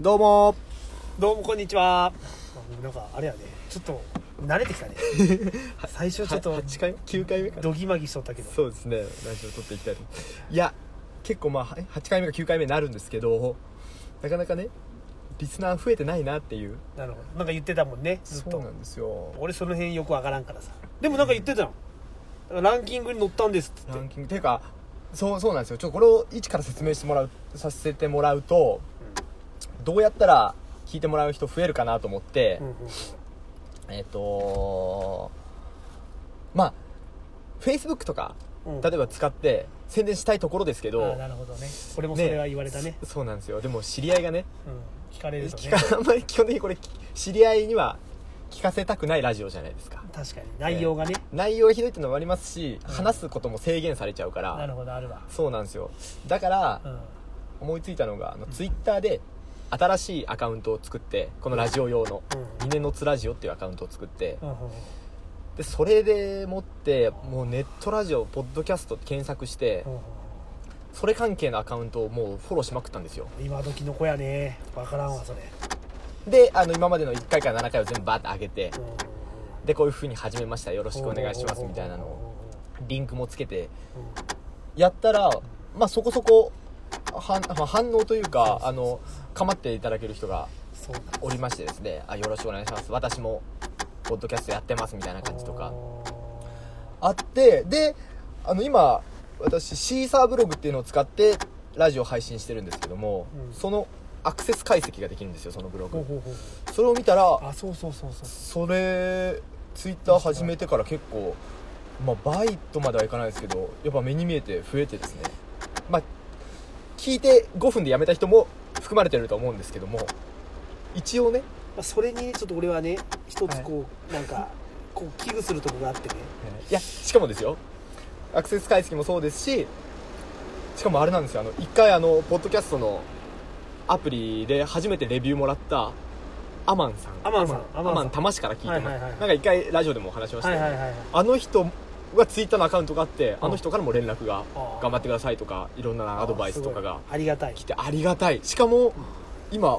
どうも。どうもこんにちは。あなんかあれやね。ちょっと慣れてきたね。最初ちょっと8回9回目かな。ドギマギしとったけど。そうですね。ラジオ撮っていきたいと。いや結構まあ8回目か9回目になるんですけどなかなかねリスナー増えてないなっていう。なるほど。なんか言ってたもんねずっと。そうなんですよ。俺その辺よくわからんからさ。でもなんか言ってたの。ランキングに乗ったんですって。ランキング。っていうかそうそうなんですよ。ちょっとこれを一から説明してもらうさせてもらうと、どうやったら聞いてもらう人増えるかなと思って、えっ、とまあ Facebook とかうん。例えば使って宣伝したいところですけど、なるほどね。俺もそれは言われたね。そうなんですよ。でも知り合いがねうん。聞かれると聞ねか あんまり基本的にこれ知り合いには聞かせたくないラジオじゃないですか。確かに。内容がね。内容がひどいってのもありますし、うん。話すことも制限されちゃうかなるらほどあるわ。そうなんですよ。だからうん。思いついたのがあのツイッターで新しいアカウントを作ってこのラジオ用のうん「ミネのつラジオ」っていうアカウントを作ってでそれでもってもうネットラジオポッドキャストって検索してそれ関係のアカウントをもうフォローしまくったんですよ。今時の子やね。わからんわそれ。であの今までの1回から7回を全部バーって上げてでこういう風に始めました。よろしくお願いしますみたいなのをリンクもつけてうん。やったらまあそこそこはんまあ反応というかあの構っていただける人がおりましてですね。あよろしくお願いします。私もポッドキャストやってますみたいな感じとか。あってであの今私シーサーブログっていうのを使ってラジオ配信してるんですけども、うん。そのアクセス解析ができるんですよそのブログ。それを見たらあそうそうそうそう。それツイッター始めてから結構まあバイトまではいかないですけどやっぱ目に見えて増えてですね。まあ聞いて5分でやめた人も含まれてると思うんですけども一応ねまあ、それにちょっと俺はね一つこう、なんかこう危惧するところがあってね。い。やしかもですよ。アクセス解析もそうですししかもあれなんですよ。あの一回あのポッドキャストのアプリで初めてレビューもらったアマンさん。アマンさん。アアマンさん。マン玉市から聞いてます、はいはいはいなんか一回ラジオでもお話しましたよね、はいはいはいはい。あの人がツイッターのアカウントがあってうん。あの人からも連絡が頑張ってくださいとかいろんなアドバイスとかが。ありがたい。来てありがたい。しかも今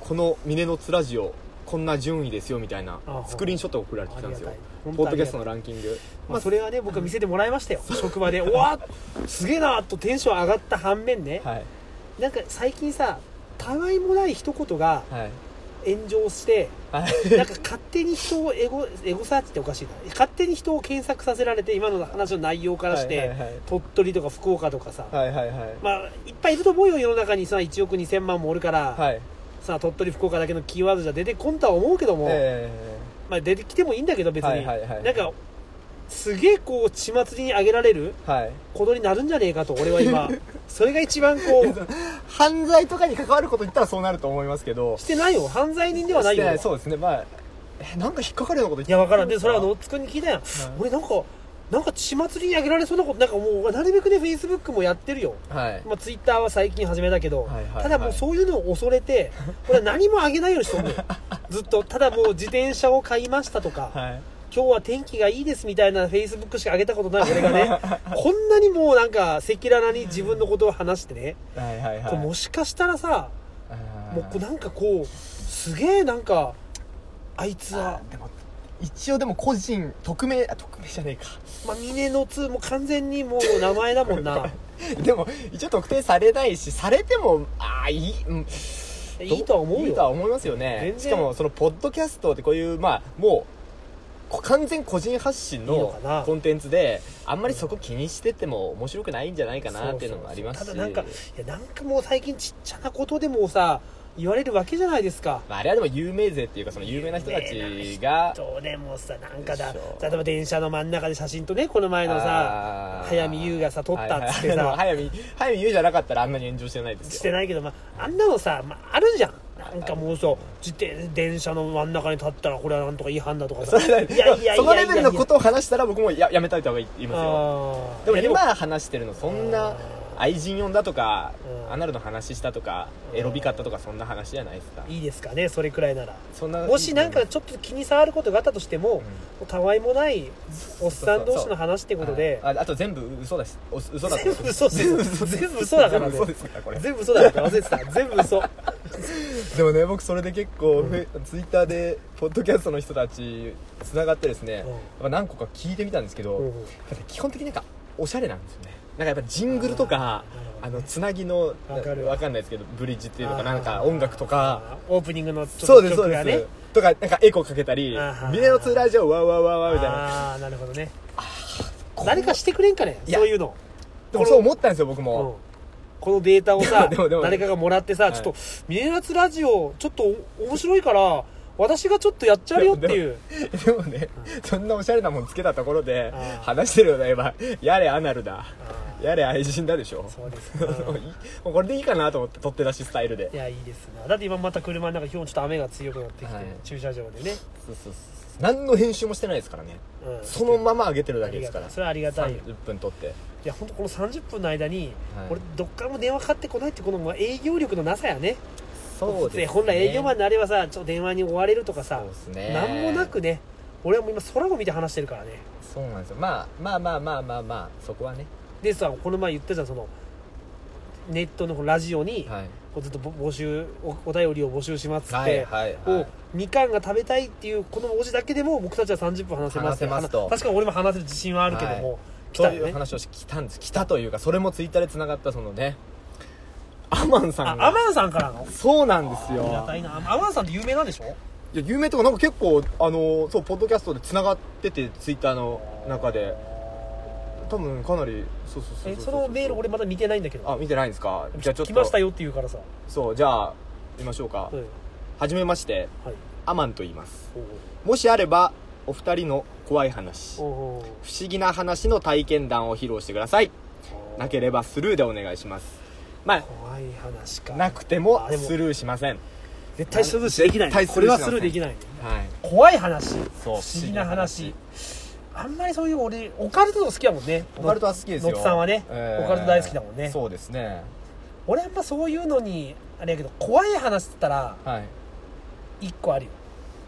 この「峰のつラジオ」こんな順位ですよみたいなあスクリーンショットが送られてきたんですよ。ポッドキャストのランキング。まあ、それはね僕は見せてもらいましたよ。職場で。おわすげえなとテンション上がった反面ね、はい。なんか最近さたわいもない一言がはい炎上してはい。なんか勝手に人をエゴエゴサーチっておかしいな。勝手に人を検索させられて今の話の内容からして、鳥取とか福岡とかさ、はいはいはい。まあいっぱいいると思うよ世の中にさ1億2000万もおるから、はい。さ鳥取福岡だけのキーワードじゃ出てこんとは思うけども、えまあ、出てきてもいいんだけど別に、はいはいはい。なんかすげえこう血祭りに上げられるーはい。ことになるんじゃねえかと俺は今。それが一番こう。犯罪とかに関わること言ったらそうなると思いますけど。してないよ。犯罪人ではないよ。してそうですね。まあえなんか引っかかるようなこと言っていや分からん。でそれは野津君に聞いたやん、俺なんかなんか血祭りに上げられそうなことなんかもうなるべくねフェイスブックもやってるよ。はい。まあ、ツイッターは最近始めたけど、はいはいはい。ただもうそういうのを恐れて 俺は何も上げないようにしとんのよ。ずっと。ただもう自転車を買いましたとか、はい今日は天気がいいですみたいなフェイスブックしか上げたことない俺がね こんなにもうなんか赤裸々に自分のことを話してね、はいはいはい。もしかしたらさもうこうなんかこうすげえなんかあいつはでも一応でも個人匿名あ匿名じゃねえか。まあ、峰のつもう完全にもう名前だもんな。でも一応特定されないしされてもああいい、うん、いいとは思ういいとはよ思いますよね。しかもそのポッドキャストってこういうまあもうこ完全個人発信のコンテンツであんまりそこ気にしてても面白くないんじゃないかなっていうのもありますし。ただなんかいやなんかもう最近ちっちゃなことでもさ言われるわけじゃないですか。まあ、あれはでも有名勢っていうかその有名な人たちがどうでもさなんかだ例えば電車の真ん中で写真とねこの前のさ早見優がさ撮ったっつってはいはいさ早見早見優じゃなかったらあんなに炎上してないですよ。してないけど、まあ、あんなのさ、まあ、あるじゃんなんかもうそう自転電車の真ん中に立ったらこれはなんとか違反だとかさ。いやいやいやそのレベルのことを話したら僕もややめたいとは言いますよ。でも今話してるのそんな愛人呼んだとかうん。アナルの話したとかエロビ買ったとかそんな話じゃないですか。いいですかねそれくらいなら。そんなもしなんかちょっと気に障ることがあったとしても、たわいもないおっさん同士の話ってことでああと全部嘘だしお嘘だ全部嘘です 全部嘘だからね。全部嘘ですからこれ。全部嘘だから忘れてた。全部嘘。でもね僕それで結構、ツイッターでポッドキャストの人たちつながってですね、やっぱ何個か聞いてみたんですけど、うんうん。やっぱね基本的になんかおしゃれなんですよねかやっぱジングルとかあのつなぎのわかる。わかんないですけどブリッジっていうのかなんか音楽とか。オープニングのちょっとそうですそう曲がね。ですとかなんかエコーかけたりあー「ビデオツーラジオわーわーわーわー」みたいな。ああなるほどね。誰かしてくれんかねいやそういうの。でもそう思ったんですよ僕うん。も、このデータをさ でもでも誰かがもらってさ、はい。ちょっと「ミネラツラジオちょっと面白いから私がちょっとやっちゃうよ」っていう。でもねそんなおしゃれなもんつけたところで話してるようであればやれアナルだ。あやれ愛人だでしょ。ーそうです。もうこれでいいかなと思って取って出しスタイルで。いやいいですな。だって今また車の中今日ちょっと雨が強くなってきて、はい。駐車場でね、そうそうそう何の編集もしてないですからね。うん、そのまま上げてるだけですから。それはありがたいよ。30分撮って。いや本当この30分の間に、はい。俺どっからも電話かかってこないってこのまあ営業力のなさやねそうですね。本来営業マンになればさちょっと電話に追われるとかさね。なんもなくね俺はもう今空を見て話してるからね。そうなんですよ。まあまあまあまあまあまあそこはね。でさこの前言ったじゃんそのネットのラジオに、はい。こうずっと募集おお便りを募集しますって、はいはいはをいみかんが食べたいっていうこの文字だけでも僕たちは30分話せます話せますと。確かに俺も話せる自信はあるけども、はい。そういう来たよね話をしたんです。来たというかそれもツイッターでつながったそのねアマンさんアマンさんからの？そうなんですありがよたいな。アマンさんって有名なんでしょ？いや有名とかなんか結構あのそうポッドキャストでつながっててツイッターの中で。多分かなりそうそうそうえそうそのメール俺まだ見てないんだけど。あ見てないんですか？じゃあちょっと。来ましたよって言うからさ、そうじゃあ見ましょうか、うんはじめまして。はい。アマンと言います。おうもしあればお二人の怖い話。不おうおう。思議な話の体験談を披露してください。なければスルーでお願いしますま怖い話か。あなくてもあでもスルーしません。絶対スルーしできない。絶対スこれはスルーできない。はい。怖い話。そう不思議な話。あんまりそういう俺オカルト好きだもんね。オカルトは好きですよ。のっさんはね。オカルト大好きだもんね。そうですね。俺あんまそういうのにあれやけど怖い話っつったらはい。一個あるよ。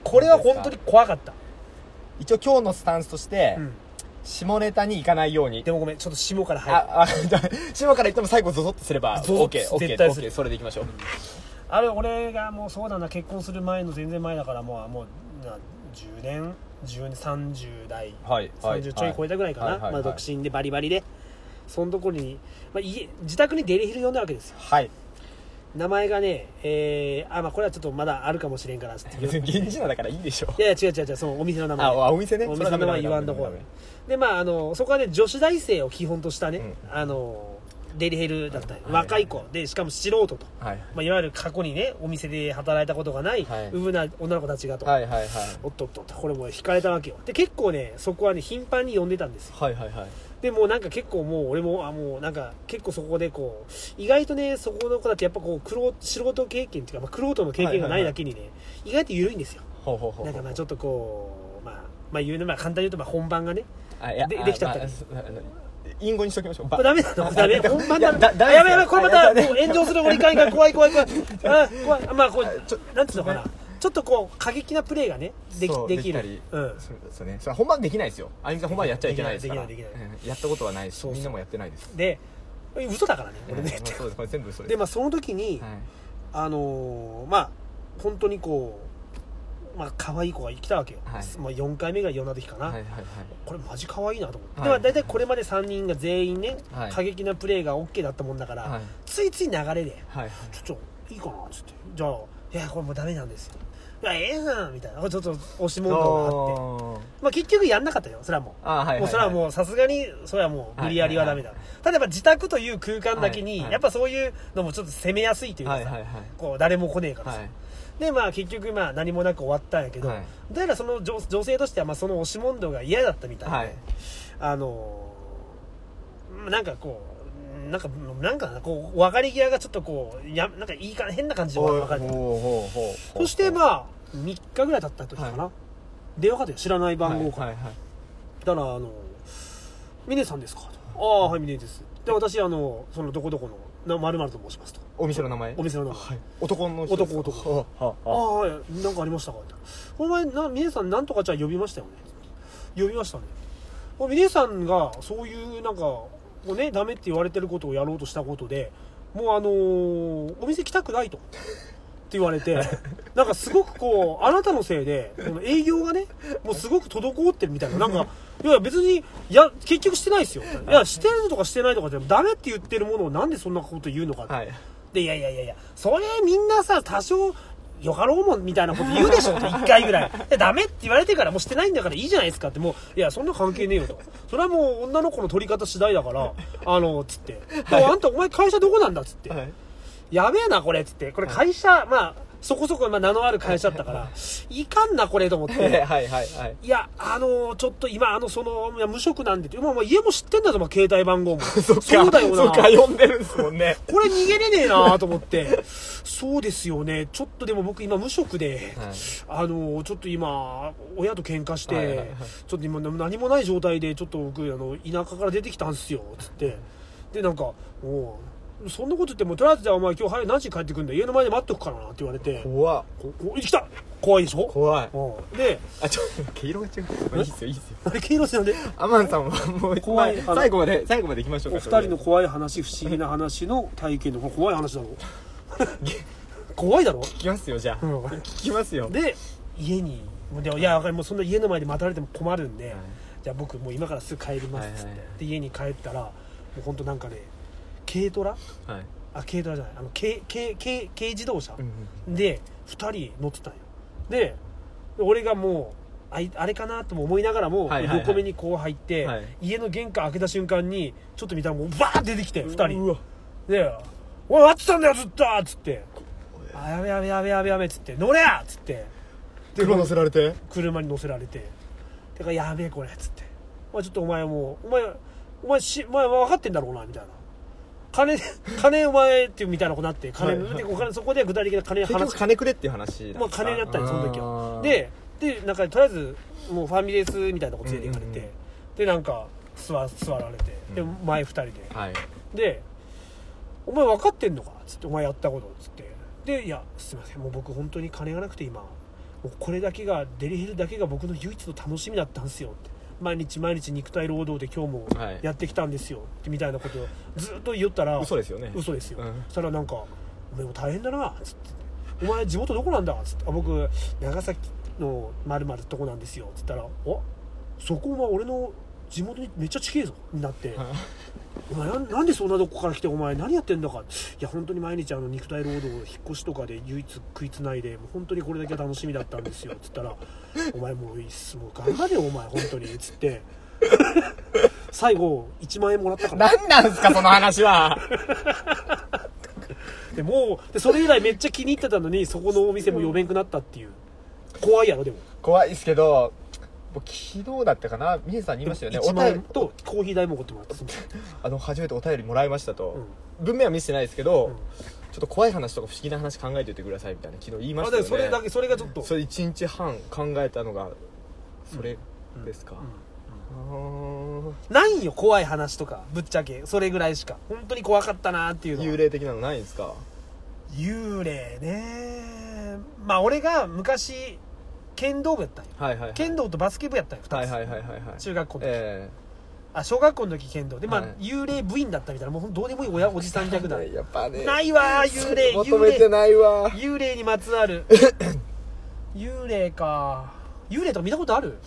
これは本当に怖かった、一応今日のスタンスとして、うん、下ネタに行かないように。でもごめんちょっと下から入る。下から言っても最後ゾゾッとすれば、ゾゾッ OK、と OK、絶対する。OK、それでいきましょう。あれ俺がもうそうだな。結婚する前の全然前だからもうもうな10年？10年30代。はい、はい。30ちょい超えたぐらいかな、はいはいはい。まあ、独身でバリバリで。そのところに、まあ、家自宅にデリヘル呼んだわけですよ。はい。名前がねえー、あまあこれはちょっとまだあるかもしれんからっつって別に現地のだからいいでしょ。いやいや違う違う違うそのお店の名前。あ、お店ね。お店の名前言わんとこう。でまああのそこはね女子大生を基本としたね、うん。あのデリヘルだったり、はい若い子。でしかも素人と、はい。まあ、いわゆる過去にねお店で働いたことがない、はい。うぶな女の子たちがと、はいはいはい。おっとっとっとこれもう惹かれたわけよ。で結構ねそこはね頻繁に呼んでたんですよ。はいはいはい。でもうなんか結構もう俺もあもうなんか結構そこでこう意外とねそこの子だってやっぱこう黒素人経験っていうか、まあ、黒人の経験がないだけにね、意外と緩いんですよ。ほうほうほう。なんかまあちょっとこうまあまあ言うのまあ簡単に言うとまあ本番がねであできちゃったりまあ隠語にしときましょう。これダメなの？ダメ？だ本番だ。だあやばいやばいこれまたもう炎上する俺いかんいかん怖い怖い怖い。あ怖い。まあこうちょなんていうのかな？ちょっとこう過激なプレーがねできできる。うん。そうそうね。それは本番できないですよ。あゆみさん本番やっちゃいけないですから。できない。できない。うん。やったことはないし、そうそう。みんなもやってないです。で嘘だからね俺ね。うんそうです。これ全部嘘です。でまあその時に、はい。あのーまあ本当にこうまあ可愛い子が来たわけよ、はい。まあ、4回目が4な時かな、はいはいはい。これマジ可愛いなと思って、はい。でまあ大体これまで3人が全員ね、はい。過激なプレーが OK だったもんだから、はい。ついつい流れではいはい。「ちょっといいかな」っつって「じゃあいやこれもうダメなんですよ」いやええなみたいな。ちょっと押し問答があって。まあ結局やんなかったよそれはもう。あはいはいはい。もうそれはもうさすがにそれはもう無理やりはダメだ、ただやっぱ自宅という空間だけに、はいはい。やっぱそういうのもちょっと攻めやすいというかさ、はいはいはい。こう誰も来ねえからさ、はい。でまあ結局まあ何もなく終わったんやけど、はい。どうやらその女女性としてはまあその押し問答が嫌だったみたいで、はい。あのーなんかこうなんかなんかなこう別れ際がちょっとこうやなんかいいか変な感じで別れてほうほうほうほう。そしてまあ3日ぐらい経った時かな、は電話かかってよ。知らない番号から、はいはいはい。だからあの「峰さんですか?」と「ああはい峰です」で私あのそのどこどこのまると申しますと。お店の名前？お店の名前。はい。男の人男男。はあはあ。あはいなんかありましたかって。お前な峰さんなんとかちゃん呼びましたよね。呼びましたね。お峰さんがそういうなんかこうねダメって言われてることをやろうとしたことでもうあのーお店来たくないと。言われて なんかすごくこうあなたのせいでこの営業がねもうすごく滞ってるみたいな。なんかいや別にいや結局してないですよ。いやしてるとかしてないとかでもダメって言ってるものをなんでそんなこと言うのかって、はい。でいやいやいやいやそれみんなさ多少よかろうもんみたいなこと言うでしょ。と1回ぐらい。でダメって言われてからもうしてないんだからいいじゃないですかって。もういやそんな関係ねえよと。それはもう女の子の取り方次第だからあのつって「でもあんたお前会社どこなんだ?」っつって、はい。やべえなこれっつって。これ会社、まあそこそこまあ名のある会社だったからいかんなこれと思って はいはいはいいや、あのちょっと今、あの、その、いや無職なんでって、まあ、まあ、家も知ってんだぞ、まあ、携帯番号も。そそうだよな。そっか呼んでるんですもんね これ逃げれねえなと思って。そうですよね。ちょっとでも僕今無職で、はいあの、ちょっと今、親と喧嘩して、はいはいはいちょっと今何もない状態で、ちょっと僕、あの、田舎から出てきたんすよ、つって。で、なんか、もう、そんなこと言っても、とりあえずじゃあお前今日早い何時に帰ってくんだ？よ家の前で待っとくからなって言われて、怖っ。ここ来た怖いでしょ？怖い。うん。で、あちょっと毛色が違う。まあいいっすよいいっすよ。あれ、黄色なんで、アマンさんはもう怖いまあ最後まで最後まで行きましょうおか二人の怖い話、不思議な話の体験の、これ怖い話だろ？怖いだろ？聞きますよじゃあ。うん。聞きますよ。で家にもうでもいやわかるもうそんな家の前で待たれても困るんで、はい。じゃあ僕もう今からすぐ帰りますっつって、はいはいで家に帰ったらもう本当なんかね軽トラ？はい。あ軽トラじゃない。あの軽軽軽軽自動車？うんで2人乗ってたんよ。で俺がもうあいあれかなとも思いながらも、はいはいはい。横目にこう入って、はい。家の玄関開けた瞬間にちょっと見たらもうバーッ出てきて2人うわで「おい待ってたんだよずっと!」っつって「あやべやべやべやべやべ」っつって「乗れや!」っつって車乗せられて車に乗せられて「てかやべえこれ」っつって「お前ちょっとお前もうお前お前しお前分かってんだろうな」みたいな金金お前っていうみたいなことになって金、はいはい。でお金そこでは具体的な金話金くれっていう話まあ金だったんですその時あは。ーででなんかとりあえずもうファミレスみたいなとこ連れて行かれて、うんうんうん。でなんか座座られてでうん。前2人で。はい。で「お前分かってんのか?」っつって「お前やったこと」っつって。で「いやすいません。もう僕本当に金がなくて今。もうこれだけがデリヘルだけが僕の唯一の楽しみだったんですよ」って毎日毎日肉体労働で今日もはい。やってきたんですよ。ってみたいなことをずっと言ったら嘘ですよね。嘘ですよ、うん。そしたらなんか「お前も大変だな」っつって「お前地元どこなんだ?」っつって。あ「僕長崎のまるとこなんですよ」っつったら「おそこは俺の地元にめっちゃ近えぞ」になって「お前なんなんでそんなとこから来てお前何やってんだか」いや本当に毎日あの肉体労働引っ越しとかで唯一食いつないでもう本当にこれだけ楽しみだったんですよ」っつったら「お前もういいっすもう頑張れよお前本当に」っつって。最後1万円もらったから。何なんすかその話は。でもうでそれ以来めっちゃ気に入ってたのにそこのお店も呼べんくなったっていう。怖いやろでも。怖いですけど僕昨日だったかな？ミネさんに言いましたよね。1万円お便り。とコーヒー代も送ってもらったあの初めてお便りもらいましたと、う文面は見せてないですけど、うん。ちょっと怖い話とか不思議な話考えておいてくださいみたいな昨日言いまあしたよね。でそれだけそれがちょっと。それ1日半考えたのがそれですか、ないんよ怖い話とかぶっちゃけ。それぐらいしか。本当に怖かったなっていうのは。幽霊的なのないんですか？幽霊ねまあ俺が昔剣道部やったんよ。はいはいはい。剣道とバスケ部やったんよ2つ、はいはいはいはいはい。中学校の時、えあ小学校の時剣道。でまあ、はい。幽霊部員だったみたいな。もうどうでもいい親 おじさんえ逆だやっぱね。ないわー幽霊。求幽霊めてないわ。幽霊。にまつわる。幽霊か幽霊とか見たことある？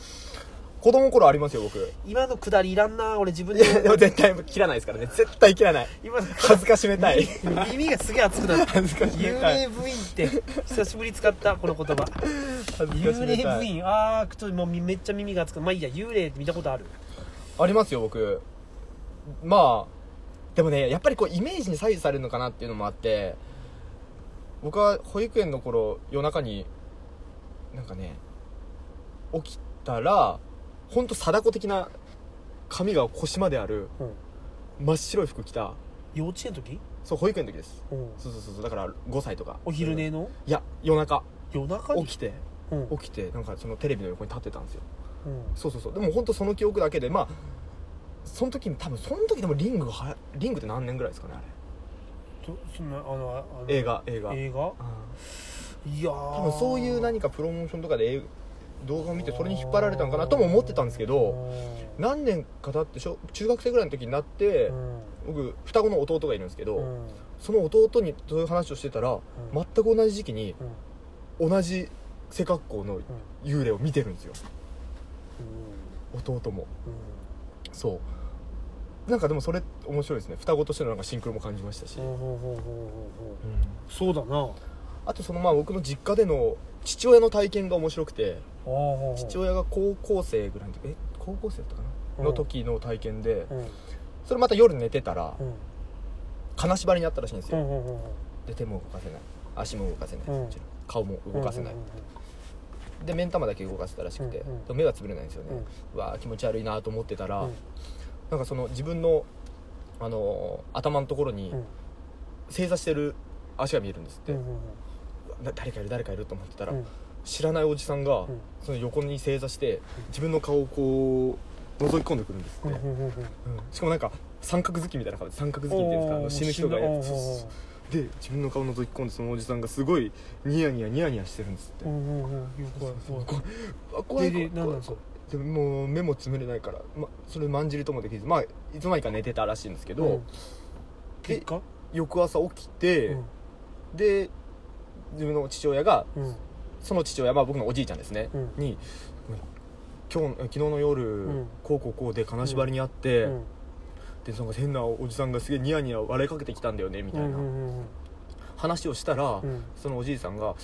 子供の頃ありますよ僕。今のくだりいらんな俺自分で。でも絶対切らないですからね。絶対切らない。今の恥ずかしめたい。耳がすげえ熱くなる恥ずかしめ幽たい。霊部員って久しぶりに使ったこの言葉。幽霊部員。ああちょっともうめっちゃ耳が熱くまあいいや幽霊って見たことある。ありますよ僕。まあでもねやっぱりこうイメージに左右されるのかなっていうのもあって僕は保育園の頃夜中になんかね起きたら本当貞子的な髪が腰まであるうん。真っ白い服着た。幼稚園の時？そう保育園の時です。うん。そうそうそうそう。だから5歳とか。お昼寝の？いや夜中。夜中に？起きて。うん。起きてなんかそのテレビの横に立ってたんですよ。うん。そうそうそう。でも本当その記憶だけでまあその時に多分その時でもリングがはやリングって何年ぐらいですかねあそんなあのあの映画映画。映画？いやー。多分そういう何かプロモーションとかで映動画を見てそれに引っ張られたんかなとも思ってたんですけど何年か経って小中学生ぐらいの時になってうん。僕双子の弟がいるんですけど、うん。その弟にそういう話をしてたら、ん。全く同じ時期にうん。同じ背格好の幽霊を見てるんですよ。弟も。うん。そう。なんかでもそれ面白いですね。双子としてのなんかシンクロも感じましたし、うん。そうだなあとそのまあ僕の実家での父親の体験が面白くて父父親が高校生ぐらいの時え高校生だったかな？の時の体験でうん。それまた夜寝てたらうん。金縛りにあったらしいんですよ。うんうんうんで手も動かせない。足も動かせない、うん。顔も動かせない、うんで目ん玉だけ動かせたらしくて、うんうん目はつぶれないんですよね、うん。うわー気持ち悪いなと思ってたら、うん。なんかその自分の、あのー頭のところにうん。正座してる足が見えるんですって、うんうんな誰かいる誰かいると思ってたら、うん。知らないおじさんが、うん。その横に正座して自分の顔をこう覗き込んでくるんですって、しかもなんか三角好きみたいな顔で三角好きっていうんですか？あの死ぬ人がやるそうそうそうで自分の顔覗き込んでそのおじさんがすごいニヤニヤニヤニヤしてるんですって、うんう怖い怖い。あ怖い怖い何なんでももう目もつむれないから、ま、それまんじりともできずまあいつの間にか寝てたらしいんですけど、うん。結果？翌朝起きて、うん。で自分の父親がうん。その父親、まあ、僕のおじいちゃんですね、うん。に今日昨日の夜、ん。こうこうこうで金縛りにあって、うん。でその変なおじさんがすげえニヤニヤ笑いかけてきたんだよねみたいな。話をしたら、うん。そのおじいさんがうん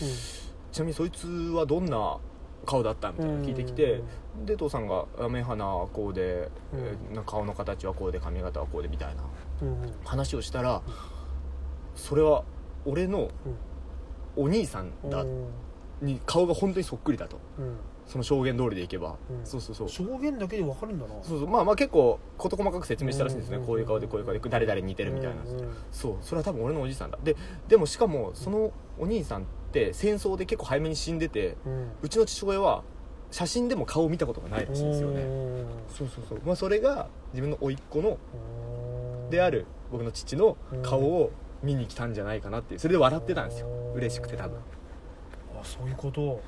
ちなみにそいつはどんな顔だった？みたいなの聞いてきて、で父さんがあ目鼻はこうで、うん。えー顔の形はこうで髪型はこうでみたいな話をしたら、それは俺のお兄さんだ、うん。に顔が本当にそっくりだと。うん。その証言通りでいけば、うん。そうそうそう。証言だけで分かるんだな。そうそう。まあまあ結構事細かく説明したらしいんですね、うんこういう顔でこういう顔で誰々に似てるみたいな、そう。それは多分俺のおじいさんだ。ででもしかもそのお兄さんって戦争で結構早めに死んでてうちの父親は写真でも顔を見たことがないらしいんですよね。そうそうそう、まあ、それが自分の甥っ子のうん。である僕の父の顔を見に来たんじゃないかなっていうそれで笑ってたんですよ。うん嬉しくて多分。あそういうこと？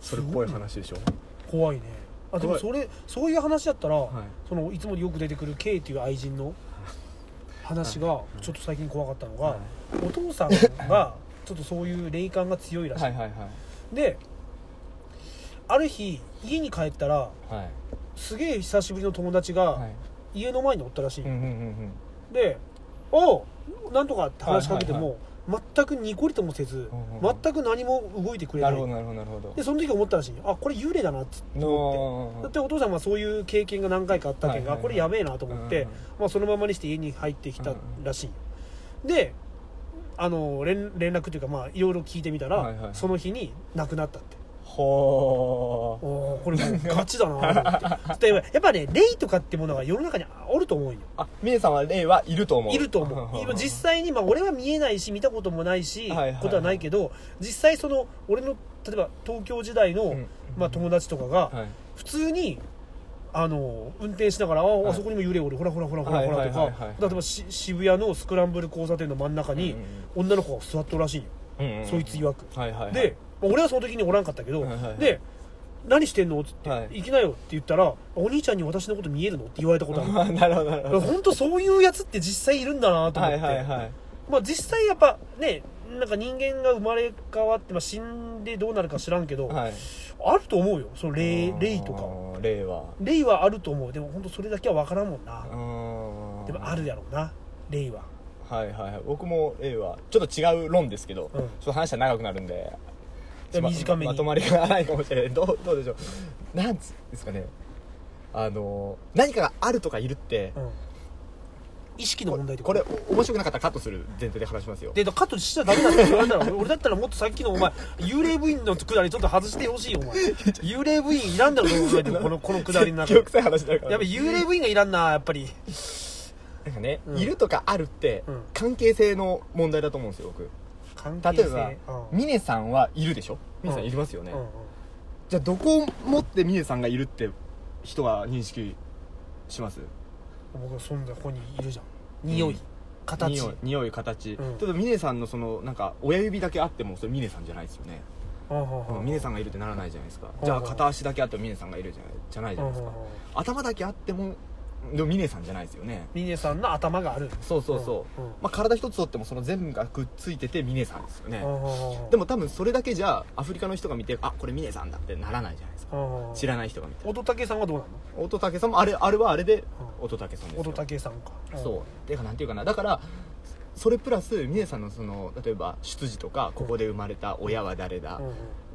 それっぽい話でしょ？怖いね。あでもそれそういう話だったら、はい。そのいつもよく出てくる K っていう愛人の 話がちょっと最近怖かったのが、はお父さんが ちょっとそういう霊感が強いらしい、はいはいはい。である日家に帰ったらはい。すげえ久しぶりの友達がはい。家の前におったらしい、うんうんうん。で「おうなんとか」話しかけてはいも、全くニコリともせず、うんうん全く何も動いてくれない。るほどなるほどなるほど。でその時思ったらしい。あこれ幽霊だなって思って。だってお父さんはそういう経験が何回かあったけ。んが、はいはいはい。これやべえなと思って、うんうん。まあ、そのままにして家に入ってきたらしい、であの連連絡というかまあいろいろ聞いてみたら、はいはいはい。その日に亡くなったってほー。おーこれもうガチだな。と思ってでやっぱね霊とかってものが世の中におると思うよ。あ峰さんは霊はいると思う。いると思う。今実際に、まあ、俺は見えないし見たこともないし、はいはいはい。ことはないけど実際その俺の例えば東京時代の、うんまあ、友達とかが、はい。普通にあの運転しながら「あ、はい。あそこにも幽霊おる。ほらほらほらほらほら」とかはい例えばし渋谷のスクランブル交差点の真ん中に女の子が座っとるらしいよ、うんうんうんそいつ曰く、はいはいはい。で、まあ俺はその時におらんかったけど、はいはいはい。で何してんの？っつって、はい。行きなよって言ったらお兄ちゃんに私のこと見えるのって言われたことある。なるほどなるほど。本当そういうやつって実際いるんだなと思はいって、はいはいまあ、実際やっぱねなんか人間が生まれ変わって、まあ、死んでどうなるか知らんけど、はい。あると思うよ。その霊霊とか。か霊は。霊はあると思う。でも本当それだけは分からんもんな。うん。でもあるやろうな。霊は。はいはいはい。僕も霊はちょっと違う論ですけど、うん。ちょっと話は長くなるんで短めに。まとまりがないかもしれない。どうどうでしょう。なんつですかね。あの何かがあるとかいるってうん。意識の問題とか。これお面白くなかったらカットする前提で話しますよ。でカットしちゃダメだって言われたら 俺だったらもっとさっきのお前幽霊部員のくだりちょっと外してほしいよお前。幽霊部員いらんだろどう考えてもこの このくだりの中。で記憶さえ話になるから。やっぱ幽霊部員がいらんなやっぱり。なんかね、うん。いるとかあるってうん。関係性の問題だと思うんですよ僕関係性。例えばうん。峰さんはいるでしょ？峰さんいますよね、うんうん。じゃあどこを持って峰さんがいるって人は認識します？僕はそんなここにいるじゃん。匂い、うん。形。匂い匂い形、うん。ちょっと峰さんのそのなんか親指だけあってもそれ峰さんじゃないですよね、うんうん、峰さんがいるってならないじゃないですか、うんじゃあ片足だけあっても峰さんがいるじゃないじゃないじゃないですか、頭だけあってもでも峰さんじゃないですよね。峰さんの頭がある。そうそうそう、うん。うん。まあ、体一つとってもその全部がくっついてて峰さんですよね、うんでも多分それだけじゃアフリカの人が見てあこれ峰さんだってならないじゃないですか。うん知らない人が見て。乙武さんはどうなの？乙武さんもあれあれはあれでうん。乙武さんですよ。乙武さんか。そう。てかなんていうかな。だからそれプラス峰さんのその例えば出自とかここで生まれた親は誰だ、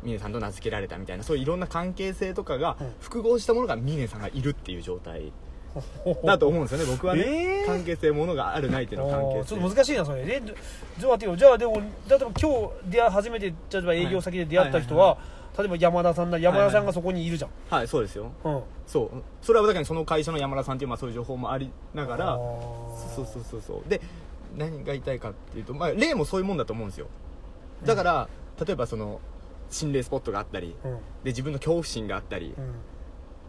峰さんと名付けられたみたいなそういういろんな関係性とかがうん。複合したものが峰さんがいるっていう状態 だと思うんですよね。僕はね、えー？関係性ものがあるないっていうの関係性。ちょっと難しいなそれ。ねじゃあじゃあでも例えば今日出会初めて例えば営業先で出会った人は,、は例えば山田さんなら山田さんがそこにいるじゃん、はいそうですよ。うん。そう。それはだからその会社の山田さんっていう、まあ、そういう情報もありながらそうそうそうそう。で何が言いたいかっていうと、まあ、例もそういうもんだと思うんですよ。だから、例えばその心霊スポットがあったりうん。で自分の恐怖心があったり、うん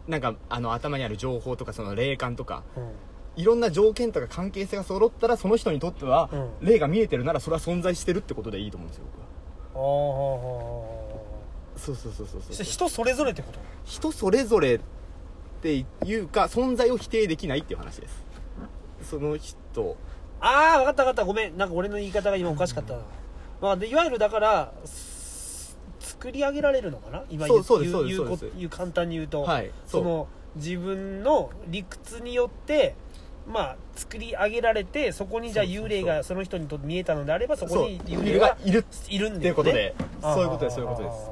なんかあの頭にある情報とかその霊感とかうん。いろんな条件とか関係性が揃ったらその人にとっては、うん。霊が見えてるならそれは存在してるってことでいいと思うんですよ僕は。ああそうそうそうそうそう。人それぞれってこと？人それぞれっていうか存在を否定できないっていう話です。その人。ああ分かった分かった。ごめん。なんか俺の言い方が今おかしかったな、まあ、でいわゆるだからす作り上げられるのかな？今言そうそうです言言うこそうです。そうう簡単に言うと、はいその自分の理屈によってまあ作り上げられてそこにじゃあそうそうそう。幽霊がその人にとって見えたのであればそそうこに幽霊がいる。いるんていうことで。そういうことですそういうことです。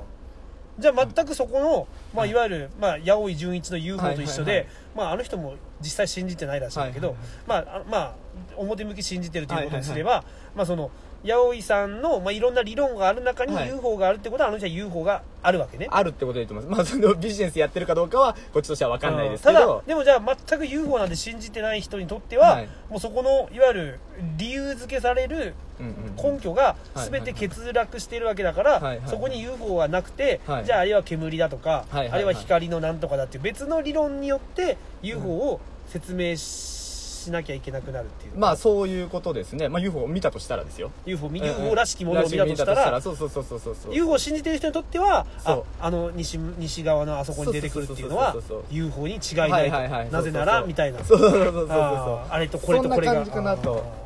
じゃあ全くそこの、まあ、はいいわゆる、まあ、八尾井純一の UFO と一緒で、はいはいはい。まあ、あの人も実際信じてないらしいんだけど、まああまあ、表向き信じてるということにすれば、まあ、その八尾井さんの、まあ、いろんな理論がある中にはい。UFO があるってことは、あの人は UFO があるわけね。あるってことでいいと思います。まあそのビジネスやってるかどうかはこっちとしては分かんないですけただどでもじゃあ全く UFO なんて信じてない人にとっては、はい。もうそこのいわゆる理由付けされるうんうんうん。根拠がはい。全て欠落しているわけだから、はい。はい。はい。そこに UFO はなくて、はい。じゃああれは煙だとか、はい。はい。はい。あれは光のなんとかだっていう別の理論によって UFO を説明しなきゃいけなくなるっていう、まあそういうことですね、まあ、UFO を見たとしたらですよ。UFO, UFO らしきものを見たとしたら、そうそうそうそうそうそう。UFO を信じてる人にとってはあそう。あの西西側のあそこに出てくるっていうのは UFO に違いないはいはいはいとなぜならみたいな。そうそうそうそうそう。あーあれとこれとこれが。そんな感じかなと。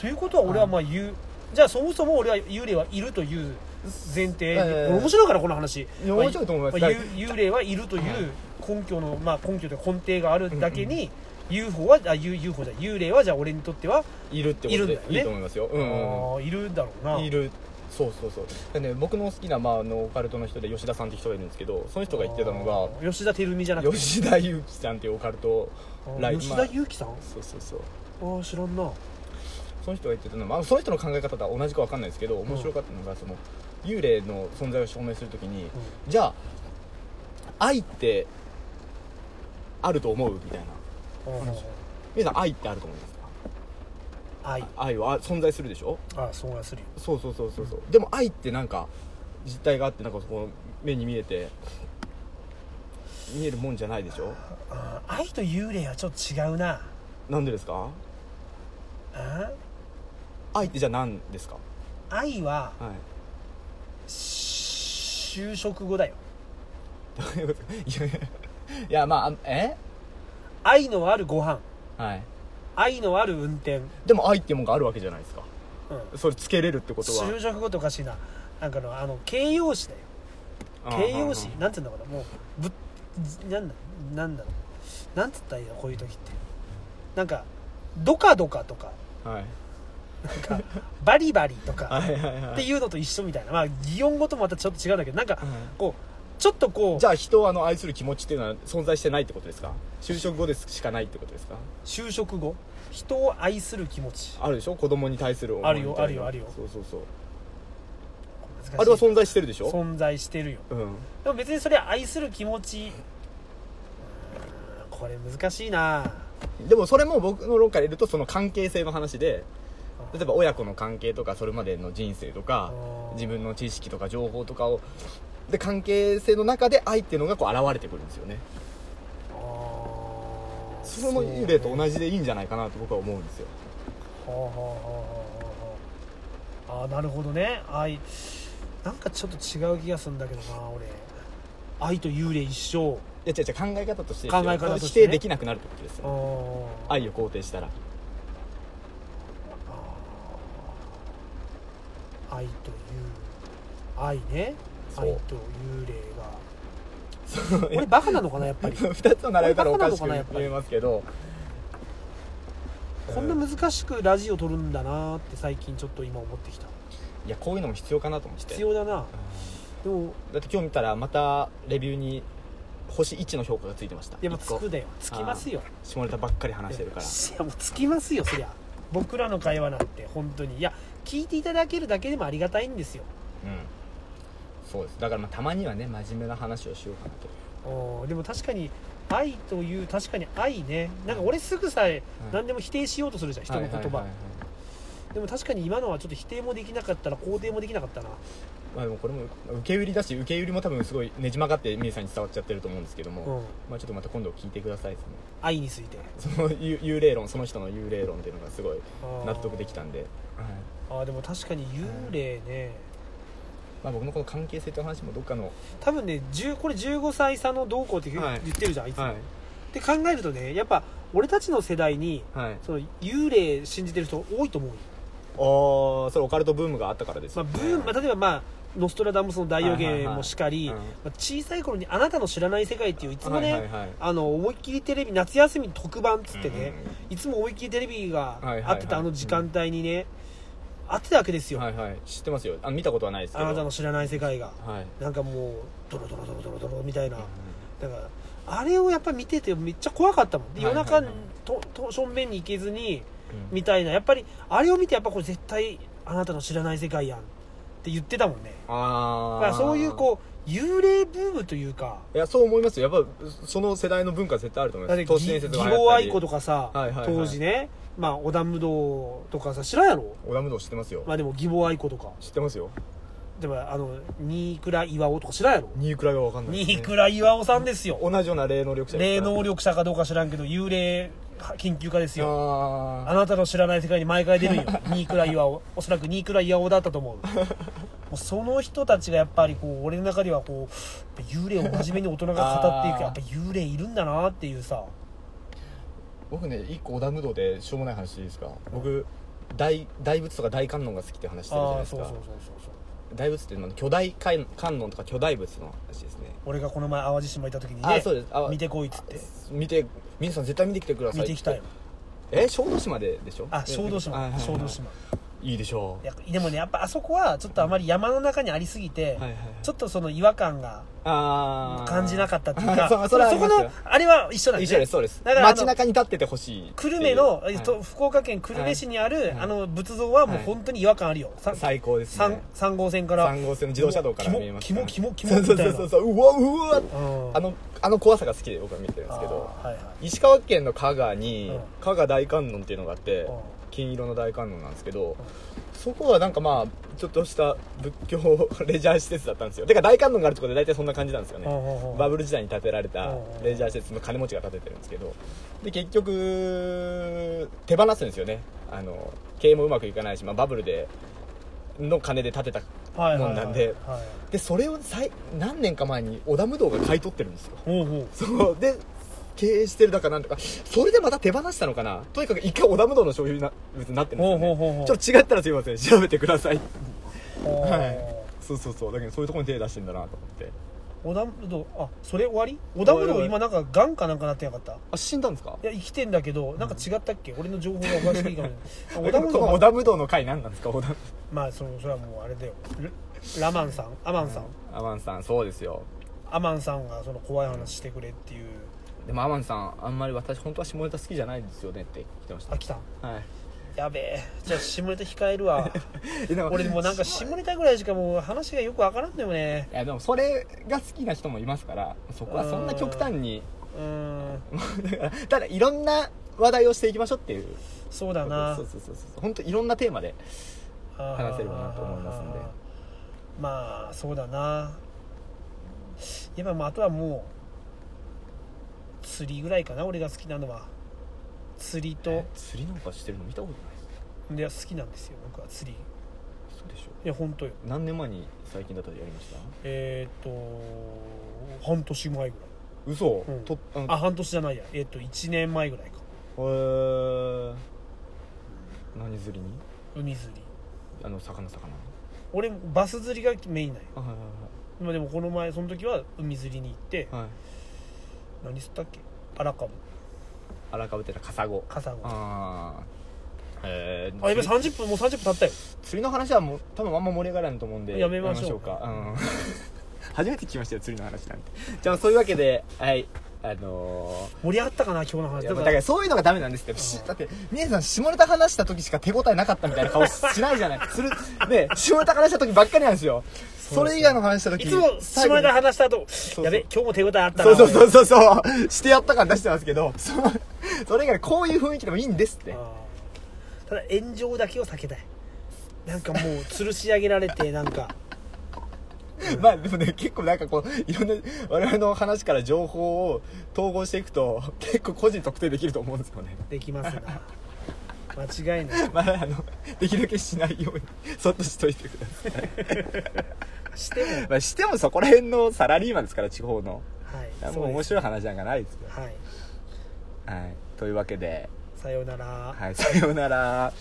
ということは俺はまあ言うじゃあそもそも俺は幽霊はいるという前提、ええ面白いからこの話。面白いと思います。あ幽幽霊はいるという根拠の、まあ、根拠というか根底があるだけに、UFO はあ U- UFO じゃ幽霊はじゃあ俺にとっては、いるってことでいるんだよね。いいと思いますよ、うんうんあーいるんだろうな。いる。そうそうそう。でね僕の好きな、まあ、あのオカルトの人で吉田さんって人がいるんですけどその人が言ってたのあー吉田照美じゃなくて。が吉田裕樹さんっていうオカルトあーライ吉田裕樹さん、そうそうそう。ああ知らんな。その人が言ってたのは、まあ、その人の考え方とは同じか分かんないですけど面白かったのが、その幽霊の存在を証明するときに、じゃあ愛ってあると思う？みたいな。うん皆さん愛ってあると思いますか？愛。愛はあ存在するでしょ？あそうやするよ。そうそうそうそうそう。でも愛ってなんか実体があってなんかそこ目に見えて見えるもんじゃないでしょ？あー愛と幽霊はちょっと違うな。なんでですか？あ？愛ってじゃあ何ですか？愛ははい。就職後だよ。どういうこと？いやいやいやまああえ？愛のあるご飯。はい。愛のある運転、でも愛っていうもんがあるわけじゃないですか。うん、それつけれるってことは。就職後っておかしいな。なんかのあの形容詞だよ。形容詞。うんうんうんなんていうもうぶなんだなんだろう。なんつったらいいの？こういう時って。なんかドカドカとか。はい。なんかバリバリとか。っていうのと一緒みたいな。まあ擬音語とまたちょっと違うんだけど。なんかはい。こうちょっとこうじゃあ人をあの愛する気持ちっていうのは存在してないってことですか？就職後ですしかないってことですか？就職後？人を愛する気持ち。あるでしょ？子供に対する思いあるよあるよあるよ。そうそうそう。あれは存在してるでしょ？存在してるよ。うん。でも別にそれは愛する気持ちこれ難しいな。でもそれも僕の論から言るとその関係性の話で例えば親子の関係とかそれまでの人生とかうん。自分の知識とか情報とかをで関係性の中で愛っていうのがこう現れてくるんですよね。あー。それも幽霊と同じでいいんじゃないかなと僕は思うんですよ。はあはあはあはあはあ。なるほどね。愛。なんかちょっと違う気がするんだけどな俺。愛と幽霊一緒。いや違う違う考え方として考え方としてね。否定できなくなるってことですあよー。愛を肯定したら。愛と幽愛ね愛と幽霊が。俺バカなのかなやっぱり。2つを並べたらおかしく見えますけど。こんな難しくラジオ撮るんだなって最近ちょっと今思ってきた。いやこういうのも必要かなと思って。必要だな。でもだって今日見たらまたレビューに星1の評価がついてました。でも一個。つくだよ。つきますよ。下ネタばっかり話してるから。いやもうつきますよそりゃ。僕らの会話なんて本当に。いや聞いていただけるだけでもありがたいんですよ。うんそうです。だからまあたまにはね真面目な話をしようかなと。おーでも確かに愛という確かに愛ね。なんか俺すぐさえ何でも否定しようとするじゃん人の言葉。でも確かに今のはちょっと否定もできなかったら肯定もできなかったな。まあでもこれも受け売りだし受け売りも多分すごいねじ曲がってミユさんに伝わっちゃってると思うんですけども、うん。まあちょっとまた今度聞いてくださいですね。愛について。その幽幽霊論その人の幽霊論っていうのがすごい納得できたんで、はい。あーでも確かに幽霊ねまあ、僕のこの関係性という話もどっかの、多分ね10これ15歳差のどうこうって言ってるじゃんいつも、はい。って考えるとねやっぱ俺たちの世代にはい、その幽霊信じてる人多いと思うよ。ああそれオカルトブームがあったからですまあ、よ、ブーム、まあ、例えば、まあ、ノストラダムスの大予言もしかり、はいはいはい。まあ、小さい頃に「あなたの知らない世界」っていういつもね、はいはいはい。あの思いっきりテレビ夏休み特番っつってね、いつも思いっきりテレビがはいはいはい。あってたあの時間帯にね、あってたわけですよ、はいはい。知ってますよ。あの見たことはないですけど。あなたの知らない世界が。はい。なんかもうドロドロドロドロドロみたいな、だからあれをやっぱ見ててめっちゃ怖かったもん。で夜中はいはい。はいとと正面に行けずにうん。みたいな。やっぱりあれを見てやっぱこれ絶対あなたの知らない世界やんって言ってたもんね。ああだからそういうこう幽霊ブームというか。いやそう思いますよ。やっぱその世代の文化絶対あると思いだってます都市伝説義が流行ったり。母愛子とかさ、はいはいはい。当時ねまあ織田無道とかさ知らんやろ？織田無道知ってますよ、まあでも義母愛子とか。知ってますよ。でもあの新倉岩尾とか知らんやろ？新倉が分かんないね。新倉岩尾さんですよ。同じような霊能力者霊か能力者かどうか知らんけど幽霊研究家ですよ。ああなたの知らない世界に毎回出るんよ。新倉岩尾おそらく新倉岩尾だったと思う。もうその人たちがやっぱりこう俺の中ではこう幽霊を真面目に大人が語っていくやっぱ幽霊いるんだなっていうさ僕ね一個織田無道でしょうもない話いいですか？僕大大仏とか大観音が好きって話してるじゃないですか。ああそうそうそうそうそう。大仏っていうのは巨大観観音とか巨大仏の話ですね。俺がこの前淡路島いた時にあねそうです。あ見てこいっつって。見て皆さん絶対見てきてください見てきたよえ小豆島ででしょ？あ小豆はい島小豆島いいでしょいやでもねやっぱあそこはちょっとあまり山の中にありすぎて、うはいはい。ちょっとその違和感がああ感じなかったっていうか そうそこのあれは一緒なんで。す一緒ですそうです。だから街中に立っててほしい久留米の、はいえっと福岡県久留米市にある、はい。あの仏像はもう本当に違和感あるよ、さ最高です三ね三号線から。3号線の自動車道から見えますキモキモキモそうそうそうそう。そううわうわ。うん。あのあの怖さが好きで僕は見てるんですけどはいはい。石川県の加賀にうん。加賀大観音っていうのがあってうん金色の大観音なんですけどそこはなんかまあちょっとした仏教 レジャー施設だったんですよ。てか大観音があるところで大体そんな感じなんですよね。バブル時代に建てられたレジャー施設の金持ちが建ててるんですけどで結局手放すんですよね。あの経営もうまくいかないし、まあ、バブルでの金で建てたもんなんで。はい。でそれを何年か前に織田無道が買い取ってるんですよ。ほうほう。そう。で経営してるだかなんとかそれでまた手放したのかな？とにかく一回織田無道の所有な物になってるんですよ、ね、ほうほうほうほう。ちょっと違ったらすいません。調べてください。はい。そうそうそう。だけどそういうところに手出してんだなと思って。織田無道あそれ終わり？織田無道今なんかがんかなんかなってなかった？いあ死んだんですか？や生きてんだけどなんか違ったっけ、俺の情報がおかしいかも。織 織田無田無道の会何なんですか？織田。まあそのそれはもうあれだよ。ララマンさんアマンさん、アマンさんそうですよ。アマンさんがその怖い話してくれっていうでもアマンさんあんまり私本当は下ネタ好きじゃないんですよねって言ってました。あ来た？はい。やべえ。じゃあ下ネタ控えるわ。えでも俺もうなんか下ネタぐらいしかもう話がよくわからんのよね。いやでもそれが好きな人もいますからそこはそんな極端に。うーん。だからただいろんな話題をしていきましょうっていう。そうだな。そうそうそうそう本当いろんなテーマで話話せればなと思いますんで。まあそうだな。やっぱまああとはもう釣りぐらいかな俺が好きなのは。釣りと。釣りなんかしてるの見たことない。ですで好きなんですよ僕は釣り。でしょ。いや本当よ。何年前に最近だったらやりました？えっ、と半年前ぐらい。嘘、うん。とあのあ半年じゃないや。えっ、と1年前ぐらいか。へー。何釣りに？海釣り。あの魚魚俺バス釣りがメインなんよ。あはいはい今でもこの前その時は海釣りに行ってはいはい何釣ったっけ？荒株荒かぶってたカサゴ。カサゴ。あああへえやべ30分もう30分経ったよ。釣りの話はもう多分あんま盛り上がらんと思うんでやめましょうか。うん。初めて聞きましたよ釣りの話なんて。じゃあそういうわけではいあの盛り上がったかな今日の話。ー、いやだからそういうのがダメなんですって。しだって峰さん下ネタ話した時しか手応えなかったみたいな顔しないじゃない。するね下ネタ話した時ばっかりなんですよそれ以外の話した時いつも下ネタ話した後やべ今日も手応えあったな。そうそうそうそう。してやった感出してますけどそのそれ以外こういう雰囲気でもいいんですって。ただ炎上だけを避けたい。なんかもう吊るし上げられてなんか。まあでもね結構なんかこういろんな我々の話から情報を統合していくと結構個人特定できると思うんですよね。できますな。間違いない。まああのできるだけしないようにそっとしといてください、しても。まあ、してもそこら辺のサラリーマンですから地方の。はい。もう面白い話なんかないですよ。はい。はい。というわけで。さようなら。はいさようなら